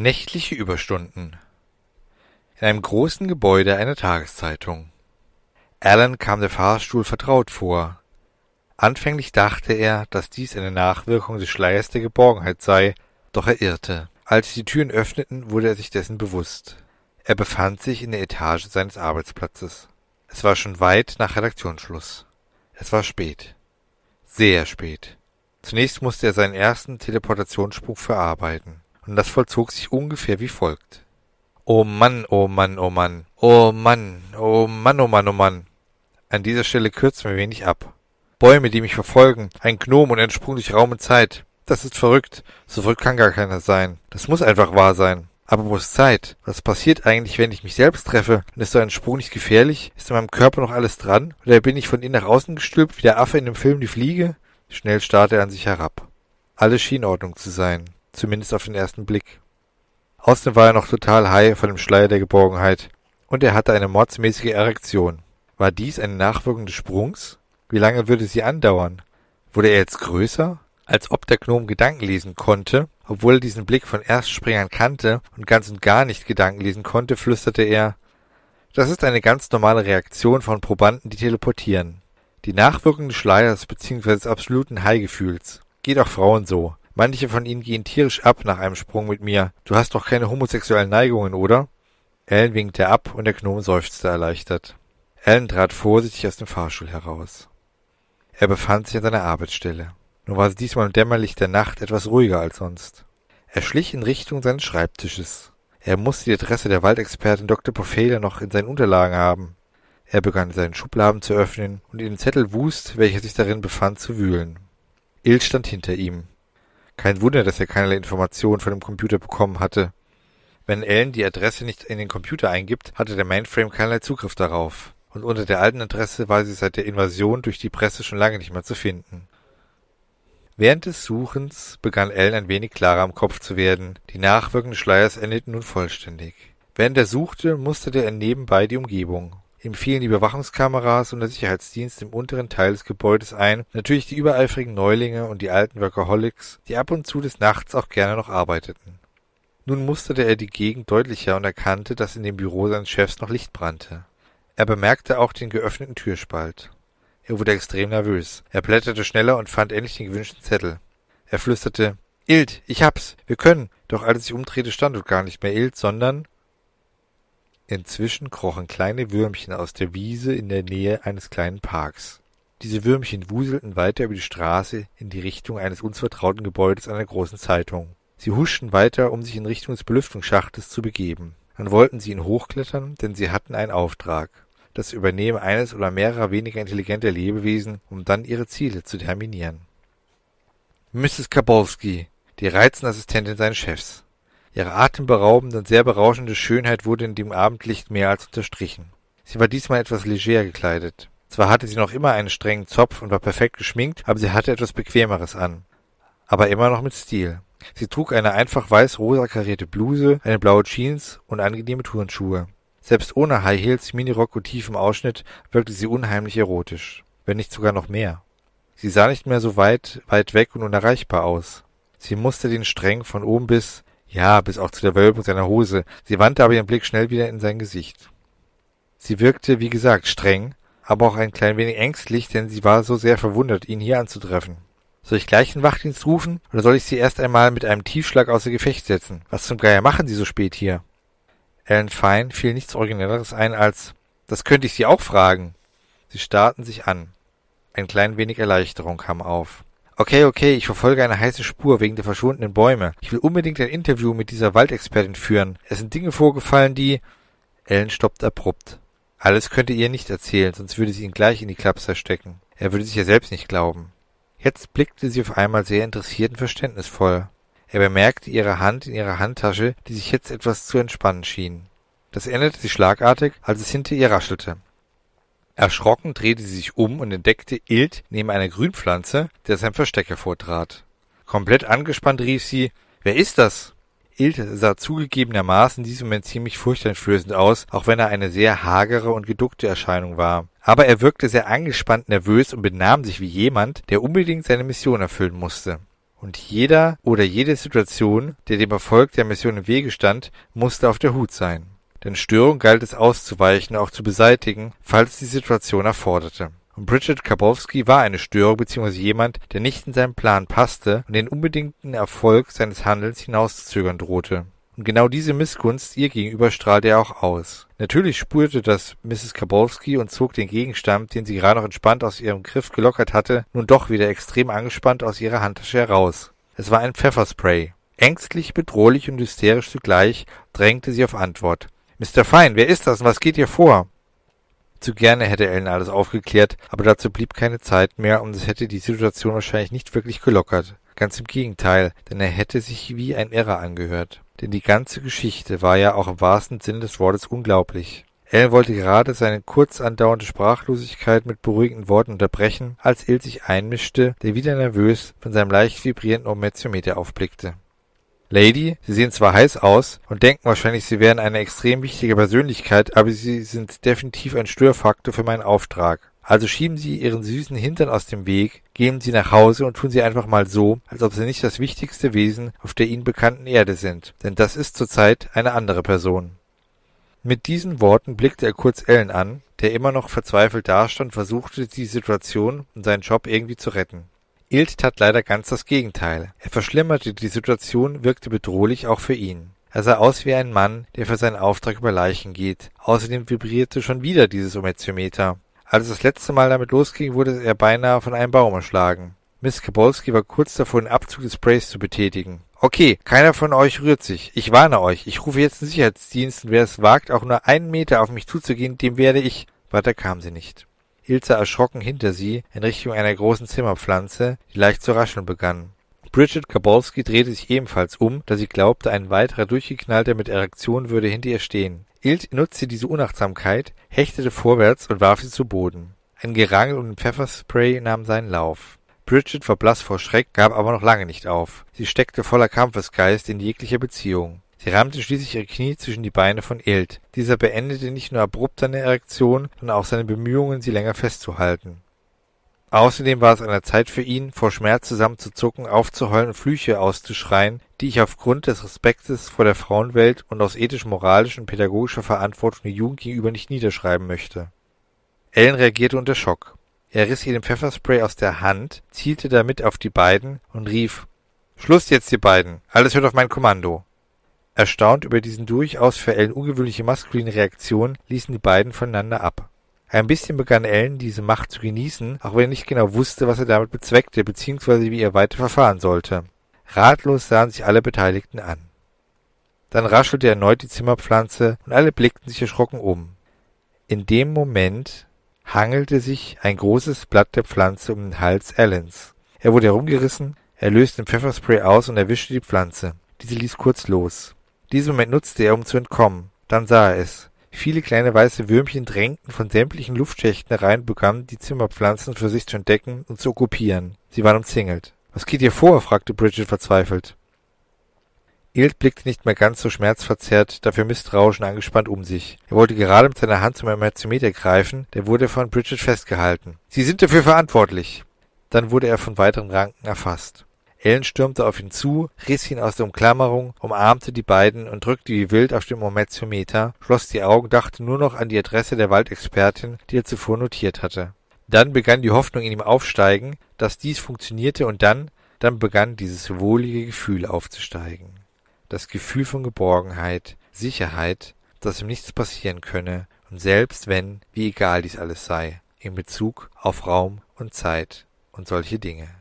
Nächtliche Überstunden in einem großen Gebäude einer Tageszeitung. Alan kam der Fahrstuhl vertraut vor. Anfänglich dachte er, dass dies eine Nachwirkung des Schleiers der Geborgenheit sei, doch er irrte. Als sich die Türen öffneten, wurde er sich dessen bewusst. Er befand sich in der Etage seines Arbeitsplatzes. Es war schon weit nach Redaktionsschluss. Es war spät. Sehr spät. Zunächst musste er seinen ersten Teleportationssprung verarbeiten, und das vollzog sich ungefähr wie folgt. Oh Mann, oh Mann, oh Mann, oh Mann, oh Mann, oh Mann, oh Mann. An dieser Stelle kürzen wir wenig ab. Bäume, die mich verfolgen, ein Gnom und ein Sprung durch Raum und Zeit. Das ist verrückt. So verrückt kann gar keiner sein. Das muss einfach wahr sein. Aber wo ist Zeit? Was passiert eigentlich, wenn ich mich selbst treffe? Und ist so ein Sprung nicht gefährlich? Ist in meinem Körper noch alles dran? Oder bin ich von innen nach außen gestülpt, wie der Affe in dem Film Die Fliege? Schnell starrte er an sich herab. Alles schien Ordnung zu sein. Zumindest auf den ersten Blick. Außerdem war er noch total high von dem Schleier der Geborgenheit. Und er hatte eine mordsmäßige Erektion. War dies eine Nachwirkung des Sprungs? Wie lange würde sie andauern? Wurde er jetzt größer? Als ob der Gnom Gedanken lesen konnte, obwohl er diesen Blick von Erstspringern kannte und ganz und gar nicht Gedanken lesen konnte, flüsterte er Das ist eine ganz normale Reaktion von Probanden, die teleportieren. Die Nachwirkung des Schleiers bzw. des absoluten High-Gefühls. Geht auch Frauen so. Manche von ihnen gehen tierisch ab nach einem Sprung mit mir. Du hast doch keine homosexuellen Neigungen, oder? Alan winkte ab und der Gnome seufzte erleichtert. Alan trat vorsichtig aus dem Fahrstuhl heraus. Er befand sich an seiner Arbeitsstelle. Nur war sie diesmal im Dämmerlicht der Nacht etwas ruhiger als sonst. Er schlich in Richtung seines Schreibtisches. Er musste die Adresse der Waldexpertin Dr. Pofela noch in seinen Unterlagen haben. Er begann seinen Schubladen zu öffnen und in den Zettel Wust, welcher sich darin befand, zu wühlen. Il stand hinter ihm. Kein Wunder, dass er keinerlei Informationen von dem Computer bekommen hatte. Wenn Ellen die Adresse nicht in den Computer eingibt, hatte der Mainframe keinerlei Zugriff darauf und unter der alten Adresse war sie seit der Invasion durch die Presse schon lange nicht mehr zu finden. Während des Suchens begann Ellen ein wenig klarer im Kopf zu werden, die Nachwirkungen des Schleiers endeten nun vollständig. Während er suchte, musterte er nebenbei die Umgebung. Ihm fielen die Überwachungskameras und der Sicherheitsdienst im unteren Teil des Gebäudes ein, natürlich die übereifrigen Neulinge und die alten Workaholics, die ab und zu des Nachts auch gerne noch arbeiteten. Nun musterte er die Gegend deutlicher und erkannte, dass in dem Büro seines Chefs noch Licht brannte. Er bemerkte auch den geöffneten Türspalt. Er wurde extrem nervös. Er blätterte schneller und fand endlich den gewünschten Zettel. Er flüsterte, Ilt, ich hab's, wir können. Doch als sich umdrehte, stand dort gar nicht mehr Ilt, sondern Inzwischen krochen kleine Würmchen aus der Wiese in der Nähe eines kleinen Parks. Diese Würmchen wuselten weiter über die Straße in die Richtung eines uns vertrauten Gebäudes einer großen Zeitung. Sie huschten weiter, um sich in Richtung des Belüftungsschachtes zu begeben. Dann wollten sie ihn hochklettern, denn sie hatten einen Auftrag das Übernehmen eines oder mehrerer weniger intelligenter Lebewesen, um dann ihre Ziele zu terminieren. Mrs. Kabolski, die reizende Assistentin seines Chefs. Ihre atemberaubende und sehr berauschende Schönheit wurde in dem Abendlicht mehr als unterstrichen. Sie war diesmal etwas leger gekleidet. Zwar hatte sie noch immer einen strengen Zopf und war perfekt geschminkt, aber sie hatte etwas Bequemeres an. Aber immer noch mit Stil. Sie trug eine einfach weiß-rosa karierte Bluse, eine blaue Jeans und angenehme Turnschuhe. Selbst ohne High Heels, Minirock und tiefem Ausschnitt wirkte sie unheimlich erotisch, wenn nicht sogar noch mehr. Sie sah nicht mehr so weit, weit weg und unerreichbar aus. Sie musste den streng von oben bis, ja, bis auch zu der Wölbung seiner Hose, sie wandte aber ihren Blick schnell wieder in sein Gesicht. Sie wirkte, wie gesagt, streng, aber auch ein klein wenig ängstlich, denn sie war so sehr verwundert, ihn hier anzutreffen. Soll ich gleich den Wachdienst rufen, oder soll ich Sie erst einmal mit einem Tiefschlag außer Gefecht setzen? Was zum Geier machen Sie so spät hier? Alan Fine fiel nichts Originelleres ein als »Das könnte ich Sie auch fragen.« Sie starrten sich an. Ein klein wenig Erleichterung kam auf. Okay, okay, ich verfolge eine heiße Spur wegen der verschwundenen Bäume. Ich will unbedingt ein Interview mit dieser Waldexpertin führen. Es sind Dinge vorgefallen, die. Ellen stoppte abrupt. Alles könnte ihr nicht erzählen, sonst würde sie ihn gleich in die Klapser stecken. Er würde sich ja selbst nicht glauben. Jetzt blickte sie auf einmal sehr interessiert und verständnisvoll. Er bemerkte ihre Hand in ihrer Handtasche, die sich jetzt etwas zu entspannen schien. Das änderte sich schlagartig, als es hinter ihr raschelte. Erschrocken drehte sie sich um und entdeckte Ilt neben einer Grünpflanze, der seinem Versteck hervortrat. Komplett angespannt rief sie, »Wer ist das?« Ilt sah zugegebenermaßen in diesem Moment ziemlich furchteinflößend aus, auch wenn er eine sehr hagere und geduckte Erscheinung war. Aber er wirkte sehr angespannt nervös und benahm sich wie jemand, der unbedingt seine Mission erfüllen musste. Und jeder oder jede Situation, der dem Erfolg der Mission im Wege stand, musste auf der Hut sein. Denn Störung galt es auszuweichen, auch zu beseitigen, falls die Situation erforderte. Und Bridget Kabowski war eine Störung bzw. jemand, der nicht in seinen Plan passte und den unbedingten Erfolg seines Handelns hinauszuzögern drohte. Und genau diese Missgunst ihr gegenüber strahlte er auch aus. Natürlich spürte das Mrs. Kabowski und zog den Gegenstand, den sie gerade noch entspannt aus ihrem Griff gelockert hatte, nun doch wieder extrem angespannt aus ihrer Handtasche heraus. Es war ein Pfefferspray. Ängstlich, bedrohlich und hysterisch zugleich drängte sie auf Antwort. Mr. Fine, wer ist das und was geht hier vor? Zu gerne hätte Ellen alles aufgeklärt, aber dazu blieb keine Zeit mehr und es hätte die Situation wahrscheinlich nicht wirklich gelockert. Ganz im Gegenteil, denn er hätte sich wie ein Irrer angehört. Denn die ganze Geschichte war ja auch im wahrsten Sinn des Wortes unglaublich. Ellen wollte gerade seine kurz andauernde Sprachlosigkeit mit beruhigenden Worten unterbrechen, als Il sich einmischte, der wieder nervös von seinem leicht vibrierenden Ometiometer aufblickte. Lady, Sie sehen zwar heiß aus und denken wahrscheinlich, Sie wären eine extrem wichtige Persönlichkeit, aber Sie sind definitiv ein Störfaktor für meinen Auftrag. Also schieben Sie Ihren süßen Hintern aus dem Weg, gehen Sie nach Hause und tun Sie einfach mal so, als ob Sie nicht das wichtigste Wesen auf der Ihnen bekannten Erde sind, denn das ist zurzeit eine andere Person. Mit diesen Worten blickte er kurz Ellen an, der immer noch verzweifelt dastand und versuchte, die Situation und seinen Job irgendwie zu retten. Ilt tat leider ganz das Gegenteil. Er verschlimmerte die Situation, wirkte bedrohlich auch für ihn. Er sah aus wie ein Mann, der für seinen Auftrag über Leichen geht. Außerdem vibrierte schon wieder dieses Ometiometer. Als es das letzte Mal damit losging, wurde er beinahe von einem Baum erschlagen. Miss Kabolski war kurz davor, den Abzug des Sprays zu betätigen. Okay, keiner von euch rührt sich. Ich warne euch. Ich rufe jetzt den Sicherheitsdienst und wer es wagt, auch nur einen Meter auf mich zuzugehen, dem werde ich... Weiter kam sie nicht. Ilse erschrocken hinter sie in Richtung einer großen Zimmerpflanze, die leicht zu rascheln begann. Bridget Kabolski drehte sich ebenfalls um, da sie glaubte, ein weiterer Durchgeknallter mit Erektion würde hinter ihr stehen. Ilt nutzte diese Unachtsamkeit, hechtete vorwärts und warf sie zu Boden. Ein Gerangel um den Pfefferspray nahm seinen Lauf. Bridget war blass vor Schreck, gab aber noch lange nicht auf. Sie steckte voller Kampfesgeist in jeglicher Beziehung. Sie rammte schließlich ihre Knie zwischen die Beine von Ilt. Dieser beendete nicht nur abrupt seine Erektion, sondern auch seine Bemühungen, sie länger festzuhalten. Außerdem war es an der Zeit für ihn, vor Schmerz zusammenzuzucken, aufzuheulen und Flüche auszuschreien, die ich aufgrund des Respektes vor der Frauenwelt und aus ethisch-moralischer und pädagogischer Verantwortung der Jugend gegenüber nicht niederschreiben möchte. Ellen reagierte unter Schock. Er riss ihr den Pfefferspray aus der Hand, zielte damit auf die beiden und rief Schluss jetzt, ihr beiden. Alles hört auf mein Kommando. Erstaunt über diesen durchaus für Ellen ungewöhnliche maskuline Reaktion ließen die beiden voneinander ab. Ein bisschen begann Ellen diese Macht zu genießen, auch wenn er nicht genau wusste, was er damit bezweckte bzw. wie er weiter verfahren sollte. Ratlos sahen sich alle Beteiligten an. Dann raschelte erneut die Zimmerpflanze und alle blickten sich erschrocken um. In dem Moment hangelte sich ein großes Blatt der Pflanze um den Hals Allens. Er wurde herumgerissen, er löste den Pfefferspray aus und erwischte die Pflanze. Diese ließ kurz los. Diesen Moment nutzte er, um zu entkommen. Dann sah er es. Viele kleine weiße Würmchen drängten von sämtlichen Luftschächten herein und begannen, die Zimmerpflanzen für sich zu entdecken und zu okkupieren. Sie waren umzingelt. Was geht hier vor? fragte Bridget verzweifelt. Ilt blickte nicht mehr ganz so schmerzverzerrt, dafür misstrauisch und angespannt um sich. Er wollte gerade mit seiner Hand zum Emerzometer greifen, der wurde von Bridget festgehalten. Sie sind dafür verantwortlich. Dann wurde er von weiteren Ranken erfasst. Ellen stürmte auf ihn zu, riss ihn aus der Umklammerung, umarmte die beiden und drückte wie wild auf den Ometiometer, schloss die Augen, dachte nur noch an die Adresse der Waldexpertin, die er zuvor notiert hatte. Dann begann die Hoffnung in ihm aufsteigen, dass dies funktionierte und dann, dann begann dieses wohlige Gefühl aufzusteigen. Das Gefühl von Geborgenheit, Sicherheit, dass ihm nichts passieren könne und selbst wenn, wie egal dies alles sei, in Bezug auf Raum und Zeit und solche Dinge.